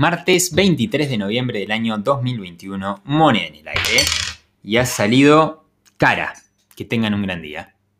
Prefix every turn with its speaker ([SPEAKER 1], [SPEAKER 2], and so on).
[SPEAKER 1] Martes 23 de noviembre del año 2021, moneda en el aire. Y ha salido cara. Que tengan un gran día.